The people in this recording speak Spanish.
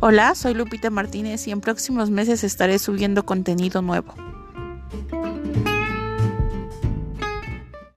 Hola, soy Lupita Martínez y en próximos meses estaré subiendo contenido nuevo.